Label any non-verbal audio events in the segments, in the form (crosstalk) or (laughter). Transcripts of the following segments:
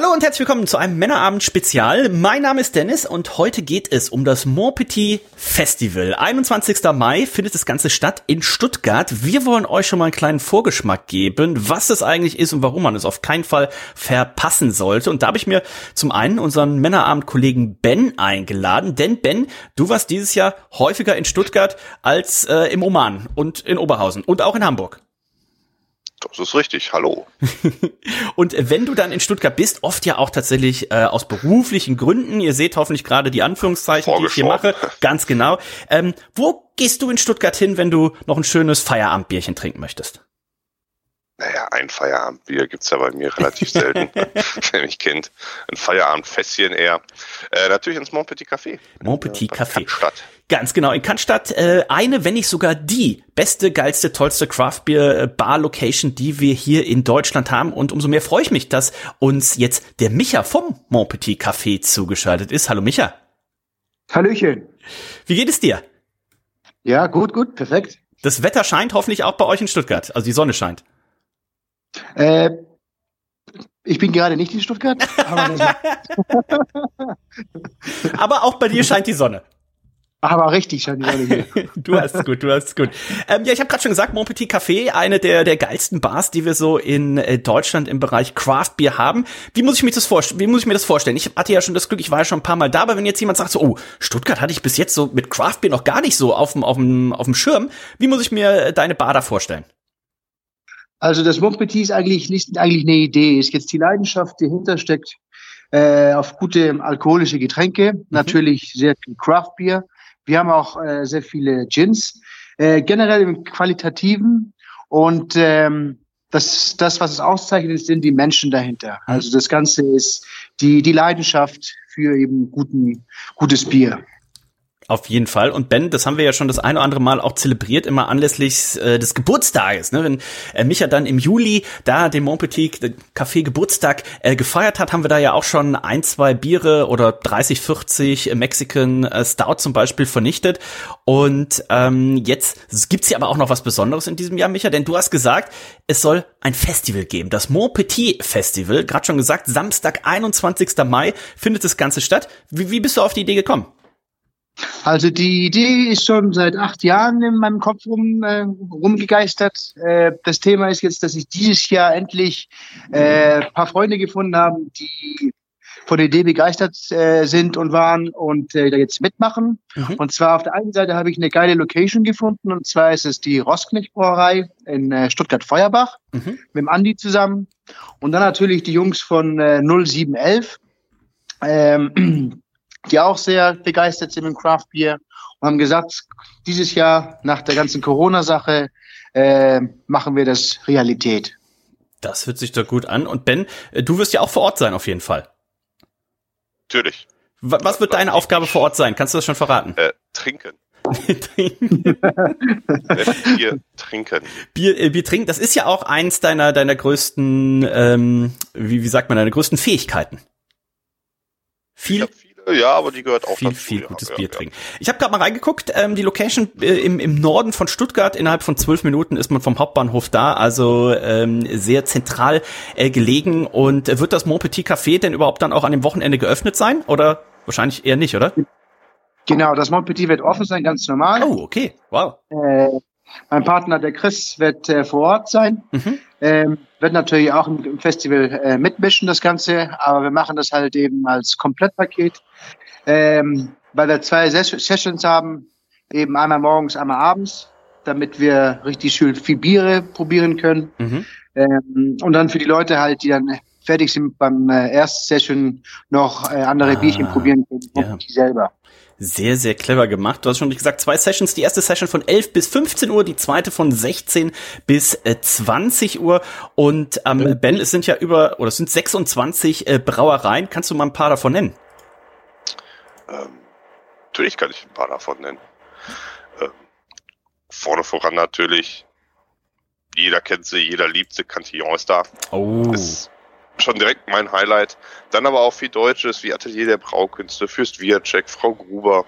Hallo und herzlich willkommen zu einem Männerabend-Spezial. Mein Name ist Dennis und heute geht es um das Montpetit Festival. 21. Mai findet das Ganze statt in Stuttgart. Wir wollen euch schon mal einen kleinen Vorgeschmack geben, was es eigentlich ist und warum man es auf keinen Fall verpassen sollte. Und da habe ich mir zum einen unseren Männerabend-Kollegen Ben eingeladen. Denn Ben, du warst dieses Jahr häufiger in Stuttgart als äh, im Oman und in Oberhausen und auch in Hamburg. Das ist richtig, hallo. (laughs) und wenn du dann in Stuttgart bist, oft ja auch tatsächlich äh, aus beruflichen Gründen, ihr seht hoffentlich gerade die Anführungszeichen, die ich hier mache, ganz genau. Ähm, wo gehst du in Stuttgart hin, wenn du noch ein schönes Feierabendbierchen trinken möchtest? Naja, ein Feierabendbier gibt's ja bei mir relativ selten, (laughs) wer mich kennt. Ein Feierabendfässchen eher. Äh, natürlich ins Montpetit Café. Montpetit Café. Stadt. Ganz genau, in Cannstatt äh, eine, wenn nicht sogar die beste, geilste, tollste Craft Beer Bar Location, die wir hier in Deutschland haben. Und umso mehr freue ich mich, dass uns jetzt der Micha vom Montpetit Café zugeschaltet ist. Hallo Micha. Hallöchen. Wie geht es dir? Ja, gut, gut, perfekt. Das Wetter scheint hoffentlich auch bei euch in Stuttgart, also die Sonne scheint. Äh, ich bin gerade nicht in Stuttgart. Aber, (laughs) aber auch bei dir scheint die Sonne. Aber richtig scheint die Sonne hier. (laughs) du hast es gut, du hast es gut. Ähm, ja, ich habe gerade schon gesagt, Mon Petit Café, eine der der geilsten Bars, die wir so in äh, Deutschland im Bereich Craft Beer haben. Wie muss ich mir das vorstellen? Wie muss ich mir das vorstellen? Ich hatte ja schon das Glück, ich war ja schon ein paar Mal da, aber wenn jetzt jemand sagt so, oh, Stuttgart hatte ich bis jetzt so mit Craft Beer noch gar nicht so auf dem auf dem auf dem Schirm. Wie muss ich mir deine Bar da vorstellen? Also das Montpetit ist eigentlich nicht eigentlich eine Idee, ist jetzt die Leidenschaft, die dahinter steckt, äh, auf gute alkoholische Getränke, mhm. natürlich sehr viel Craft Beer. Wir haben auch äh, sehr viele Gins, äh, generell im Qualitativen und ähm, das, das, was es auszeichnet, sind die Menschen dahinter. Mhm. Also das Ganze ist die, die Leidenschaft für eben guten, gutes Bier. Auf jeden Fall. Und Ben, das haben wir ja schon das eine oder andere Mal auch zelebriert, immer anlässlich äh, des Geburtstages. Ne? Wenn äh, Micha dann im Juli da den Montpetit Café Geburtstag äh, gefeiert hat, haben wir da ja auch schon ein, zwei Biere oder 30, 40 Mexican äh, Stout zum Beispiel vernichtet. Und ähm, jetzt gibt's hier aber auch noch was Besonderes in diesem Jahr, Micha, denn du hast gesagt, es soll ein Festival geben. Das Montpetit Festival, gerade schon gesagt, Samstag, 21. Mai findet das Ganze statt. Wie, wie bist du auf die Idee gekommen? Also die Idee ist schon seit acht Jahren in meinem Kopf rum, äh, rumgegeistert. Äh, das Thema ist jetzt, dass ich dieses Jahr endlich äh, paar Freunde gefunden habe, die von der Idee begeistert äh, sind und waren und äh, da jetzt mitmachen. Mhm. Und zwar auf der einen Seite habe ich eine geile Location gefunden und zwar ist es die Rosknecht Brauerei in äh, Stuttgart-Feuerbach mhm. mit dem Andi zusammen und dann natürlich die Jungs von äh, 0711. Ähm, die auch sehr begeistert sind im Craft Beer und haben gesagt, dieses Jahr nach der ganzen Corona-Sache äh, machen wir das Realität. Das hört sich doch gut an. Und Ben, äh, du wirst ja auch vor Ort sein, auf jeden Fall. Natürlich. Was wird deine Aufgabe vor Ort sein? Kannst du das schon verraten? Äh, (laughs) trinken. Bier trinken. Bier, äh, Bier trinken, das ist ja auch eins deiner, deiner größten, ähm, wie, wie sagt man, deiner größten Fähigkeiten. Viel, ja, aber die gehört auch viel, dazu. Viel gutes ja, Bier ja, trinken. Ich habe gerade mal reingeguckt, ähm, die Location äh, im, im Norden von Stuttgart, innerhalb von zwölf Minuten ist man vom Hauptbahnhof da, also ähm, sehr zentral äh, gelegen. Und äh, wird das Montpetit Café denn überhaupt dann auch an dem Wochenende geöffnet sein? Oder wahrscheinlich eher nicht, oder? Genau, das Montpetit wird offen sein, ganz normal. Oh, okay, wow. Äh, mein Partner, der Chris, wird äh, vor Ort sein. Mhm. Ähm, wird natürlich auch im Festival äh, mitmischen, das Ganze, aber wir machen das halt eben als Komplettpaket, ähm, weil wir zwei Ses Sessions haben, eben einmal morgens, einmal abends, damit wir richtig schön viel Biere probieren können. Mhm. Ähm, und dann für die Leute halt, die dann fertig sind beim äh, ersten Session, noch äh, andere ah, Bierchen probieren können, ja. die selber. Sehr, sehr clever gemacht. Du hast schon gesagt, zwei Sessions. Die erste Session von 11 bis 15 Uhr, die zweite von 16 bis äh, 20 Uhr. Und ähm, Ben, es sind ja über, oder es sind 26 äh, Brauereien. Kannst du mal ein paar davon nennen? Ähm, natürlich kann ich ein paar davon nennen. Ähm, vorne voran natürlich, jeder kennt sie, jeder liebt sie, Cantillon ist da. Oh. Ist schon direkt mein Highlight. Dann aber auch viel Deutsches, wie Atelier der Braukünste, Fürst Wiacek, Frau Gruber.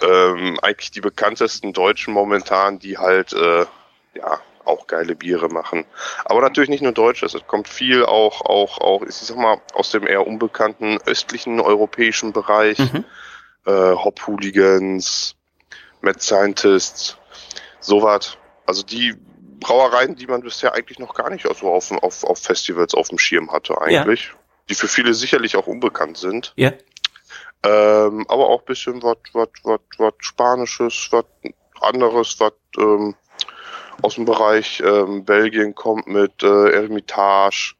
Ähm, eigentlich die bekanntesten Deutschen momentan, die halt, äh, ja, auch geile Biere machen. Aber natürlich nicht nur Deutsches. Es kommt viel auch, auch, auch, ich sag mal, aus dem eher unbekannten östlichen europäischen Bereich. Mhm. Äh, Hop Hooligans, Mad Scientists, sowas. Also die Brauereien, die man bisher eigentlich noch gar nicht so auf, auf, auf Festivals auf dem Schirm hatte eigentlich. Die für viele sicherlich auch unbekannt sind. Ja. Ähm, aber auch bisschen was, was, was, was Spanisches, was anderes, was ähm, aus dem Bereich ähm, Belgien kommt mit äh, Ermitage.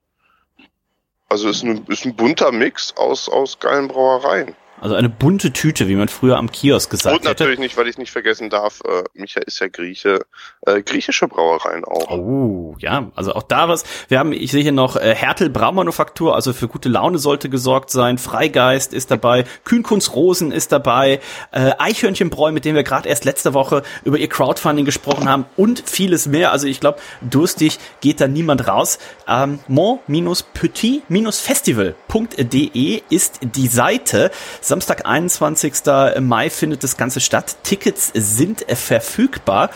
Also ist ein, ist ein bunter Mix aus, aus geilen Brauereien. Also eine bunte Tüte, wie man früher am Kiosk gesagt Und hätte. natürlich nicht, weil ich nicht vergessen darf, äh, Micha ist ja Grieche, äh, griechische Brauereien auch. Oh, ja, also auch da was. Wir haben, ich sehe hier noch äh, Hertel Braumanufaktur, also für gute Laune sollte gesorgt sein. Freigeist ist dabei, Kühnkunst Rosen ist dabei, äh, Eichhörnchenbräu, mit dem wir gerade erst letzte Woche über ihr Crowdfunding gesprochen haben und vieles mehr. Also ich glaube, durstig geht da niemand raus. Ähm, mon-petit-festival.de ist die Seite. Samstag, 21. Mai findet das Ganze statt. Tickets sind verfügbar.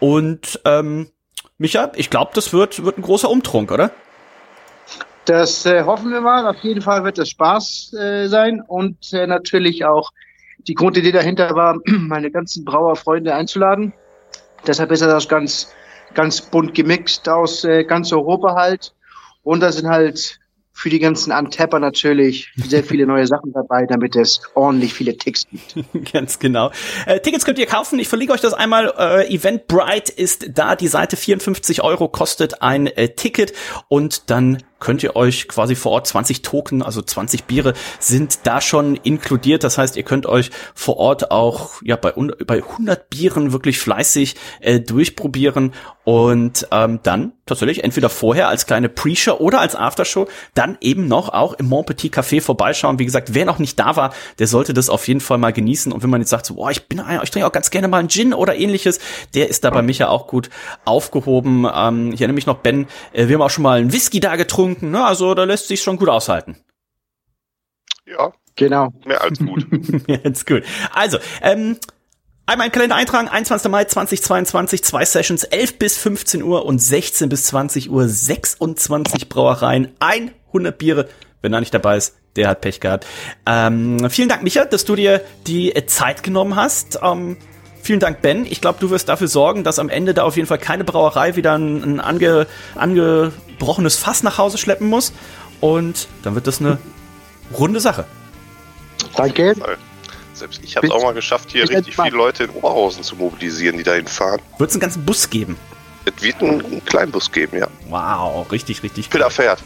Und ähm, Micha, ich glaube, das wird, wird ein großer Umtrunk, oder? Das äh, hoffen wir mal. Auf jeden Fall wird das Spaß äh, sein und äh, natürlich auch die Grundidee dahinter war, (clears throat) meine ganzen Brauerfreunde einzuladen. Deshalb ist das ganz, ganz bunt gemixt aus äh, ganz Europa halt. Und da sind halt für die ganzen Antepper natürlich sehr viele neue Sachen dabei, damit es ordentlich viele Ticks gibt. (laughs) Ganz genau. Äh, Tickets könnt ihr kaufen. Ich verlinke euch das einmal. Äh, Eventbrite ist da. Die Seite 54 Euro kostet ein äh, Ticket und dann könnt ihr euch quasi vor Ort 20 Token, also 20 Biere sind da schon inkludiert. Das heißt, ihr könnt euch vor Ort auch ja bei, bei 100 Bieren wirklich fleißig äh, durchprobieren und ähm, dann tatsächlich entweder vorher als kleine Pre-Show oder als Aftershow dann eben noch auch im Mon Petit Café vorbeischauen. Wie gesagt, wer noch nicht da war, der sollte das auf jeden Fall mal genießen. Und wenn man jetzt sagt, so, boah, ich bin ich trinke auch ganz gerne mal einen Gin oder ähnliches, der ist da bei Micha auch gut aufgehoben. Ähm, ich erinnere mich noch, Ben, äh, wir haben auch schon mal einen Whisky da getrunken. Ne? Also da lässt sich schon gut aushalten. Ja, Genau. mehr als gut. (laughs) Jetzt gut. Also, ähm, einmal im Kalender eintragen, 21. Mai 2022, zwei Sessions, 11 bis 15 Uhr und 16 bis 20 Uhr, 26 Brauereien, 100 Biere. Wenn er nicht dabei ist, der hat Pech gehabt. Ähm, vielen Dank, Micha, dass du dir die Zeit genommen hast. Ähm, vielen Dank, Ben. Ich glaube, du wirst dafür sorgen, dass am Ende da auf jeden Fall keine Brauerei wieder ein, ein ange, angebrochenes Fass nach Hause schleppen muss. Und dann wird das eine runde Sache. Danke. Selbst ich habe es auch mal geschafft, hier Ich richtig viele Leute in Oberhausen zu mobilisieren, die dahin fahren. Wird es einen ganzen Bus geben? Es wird einen, einen Kleinbus geben, ja. Wow, richtig, richtig. Peter fährt.